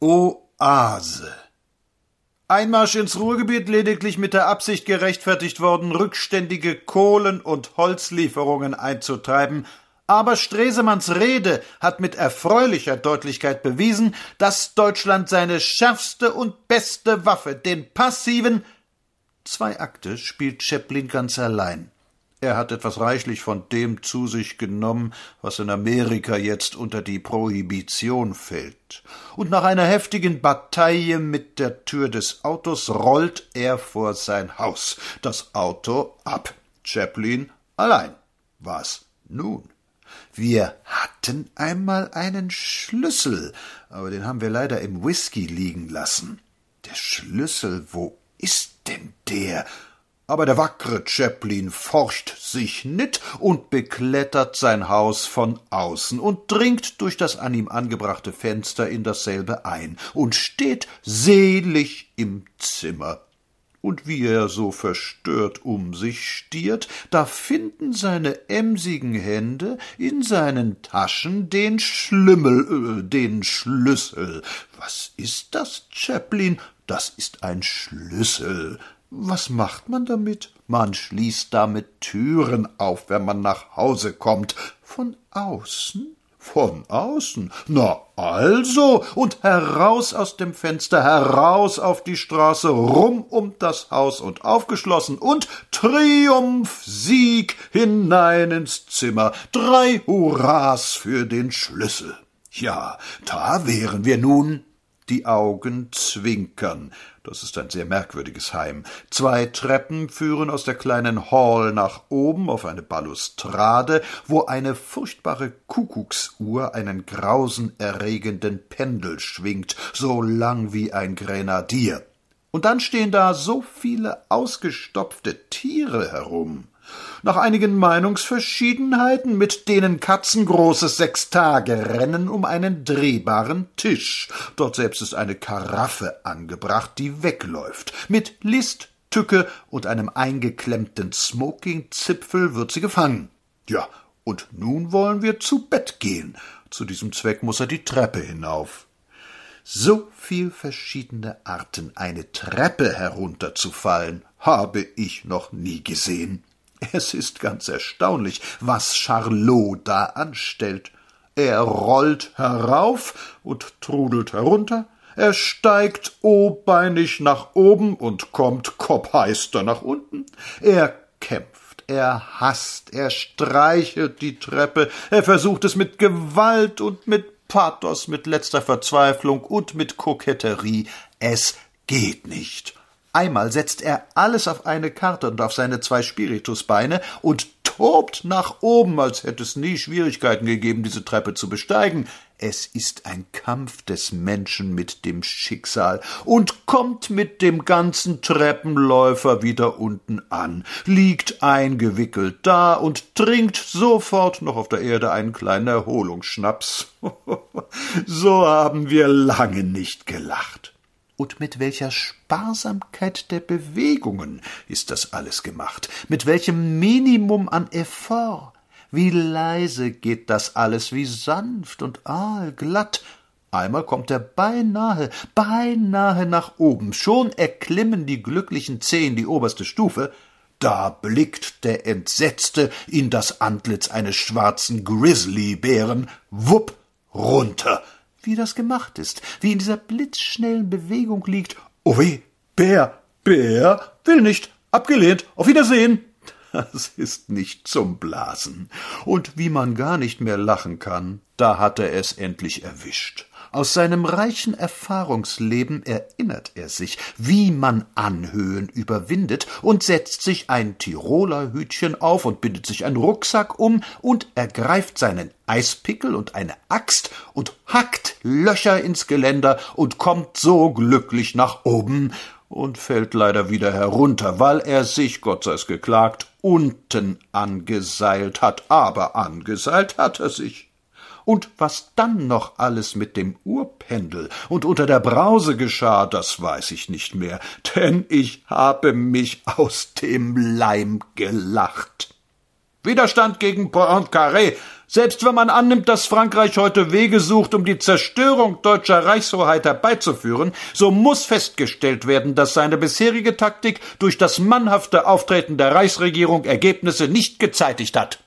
Oase. Einmarsch ins Ruhrgebiet lediglich mit der Absicht gerechtfertigt worden, rückständige Kohlen- und Holzlieferungen einzutreiben, aber Stresemanns Rede hat mit erfreulicher Deutlichkeit bewiesen, dass Deutschland seine schärfste und beste Waffe, den passiven Zwei Akte spielt Chaplin ganz allein. Er hat etwas reichlich von dem zu sich genommen, was in Amerika jetzt unter die Prohibition fällt. Und nach einer heftigen Bataille mit der Tür des Autos rollt er vor sein Haus. Das Auto ab. Chaplin allein. Was nun? Wir hatten einmal einen Schlüssel, aber den haben wir leider im Whisky liegen lassen. Der Schlüssel, wo ist denn der? Aber der wackre Chaplin forscht sich nit und beklettert sein Haus von außen und dringt durch das an ihm angebrachte Fenster in dasselbe ein und steht selig im Zimmer. Und wie er so verstört um sich stiert, da finden seine emsigen Hände in seinen Taschen den Schlümmel, äh, den Schlüssel. Was ist das, Chaplin? Das ist ein Schlüssel. Was macht man damit? Man schließt damit Türen auf, wenn man nach Hause kommt. Von außen? Von außen? Na also, und heraus aus dem Fenster, heraus auf die Straße, rum um das Haus und aufgeschlossen und Triumph, Sieg hinein ins Zimmer. Drei Hurras für den Schlüssel. Ja, da wären wir nun die Augen zwinkern. Das ist ein sehr merkwürdiges Heim. Zwei Treppen führen aus der kleinen Hall nach oben auf eine Balustrade, wo eine furchtbare Kuckucksuhr einen grausenerregenden Pendel schwingt, so lang wie ein Grenadier. Und dann stehen da so viele ausgestopfte Tiere herum. Nach einigen Meinungsverschiedenheiten, mit denen Katzen großes Sechstagerennen um einen drehbaren Tisch. Dort selbst ist eine Karaffe angebracht, die wegläuft. Mit List, Tücke und einem eingeklemmten Smokingzipfel wird sie gefangen. Ja, und nun wollen wir zu Bett gehen. Zu diesem Zweck muss er die Treppe hinauf. So viel verschiedene Arten, eine Treppe herunterzufallen, habe ich noch nie gesehen. Es ist ganz erstaunlich, was Charlot da anstellt. Er rollt herauf und trudelt herunter, er steigt obeinig nach oben und kommt kopfheister nach unten, er kämpft, er hasst, er streichelt die Treppe, er versucht es mit Gewalt und mit Pathos, mit letzter Verzweiflung und mit Koketterie, es geht nicht. Einmal setzt er alles auf eine Karte und auf seine zwei Spiritusbeine und tobt nach oben, als hätte es nie Schwierigkeiten gegeben, diese Treppe zu besteigen. Es ist ein Kampf des Menschen mit dem Schicksal und kommt mit dem ganzen Treppenläufer wieder unten an, liegt eingewickelt da und trinkt sofort noch auf der Erde einen kleinen Erholungsschnaps. so haben wir lange nicht gelacht und mit welcher Sparsamkeit der Bewegungen ist das alles gemacht, mit welchem Minimum an Effort, wie leise geht das alles, wie sanft und aalglatt, Einmal kommt er beinahe, beinahe nach oben, schon erklimmen die glücklichen Zehen die oberste Stufe, da blickt der Entsetzte in das Antlitz eines schwarzen Grizzlybären, wupp, runter, wie das gemacht ist, wie in dieser blitzschnellen Bewegung liegt. Oh weh, Bär, Bär, will nicht, abgelehnt, auf Wiedersehen. Das ist nicht zum Blasen. Und wie man gar nicht mehr lachen kann, da hat er es endlich erwischt. Aus seinem reichen Erfahrungsleben erinnert er sich, wie man Anhöhen überwindet und setzt sich ein Tiroler Hütchen auf und bindet sich einen Rucksack um und ergreift seinen Eispickel und eine Axt und hackt Löcher ins Geländer und kommt so glücklich nach oben und fällt leider wieder herunter, weil er sich, Gott sei's geklagt, unten angeseilt hat, aber angeseilt hat er sich. Und was dann noch alles mit dem Uhrpendel und unter der Brause geschah, das weiß ich nicht mehr, denn ich habe mich aus dem Leim gelacht. Widerstand gegen Poincaré. Selbst wenn man annimmt, dass Frankreich heute Wege sucht, um die Zerstörung deutscher Reichshoheit herbeizuführen, so muss festgestellt werden, dass seine bisherige Taktik durch das mannhafte Auftreten der Reichsregierung Ergebnisse nicht gezeitigt hat.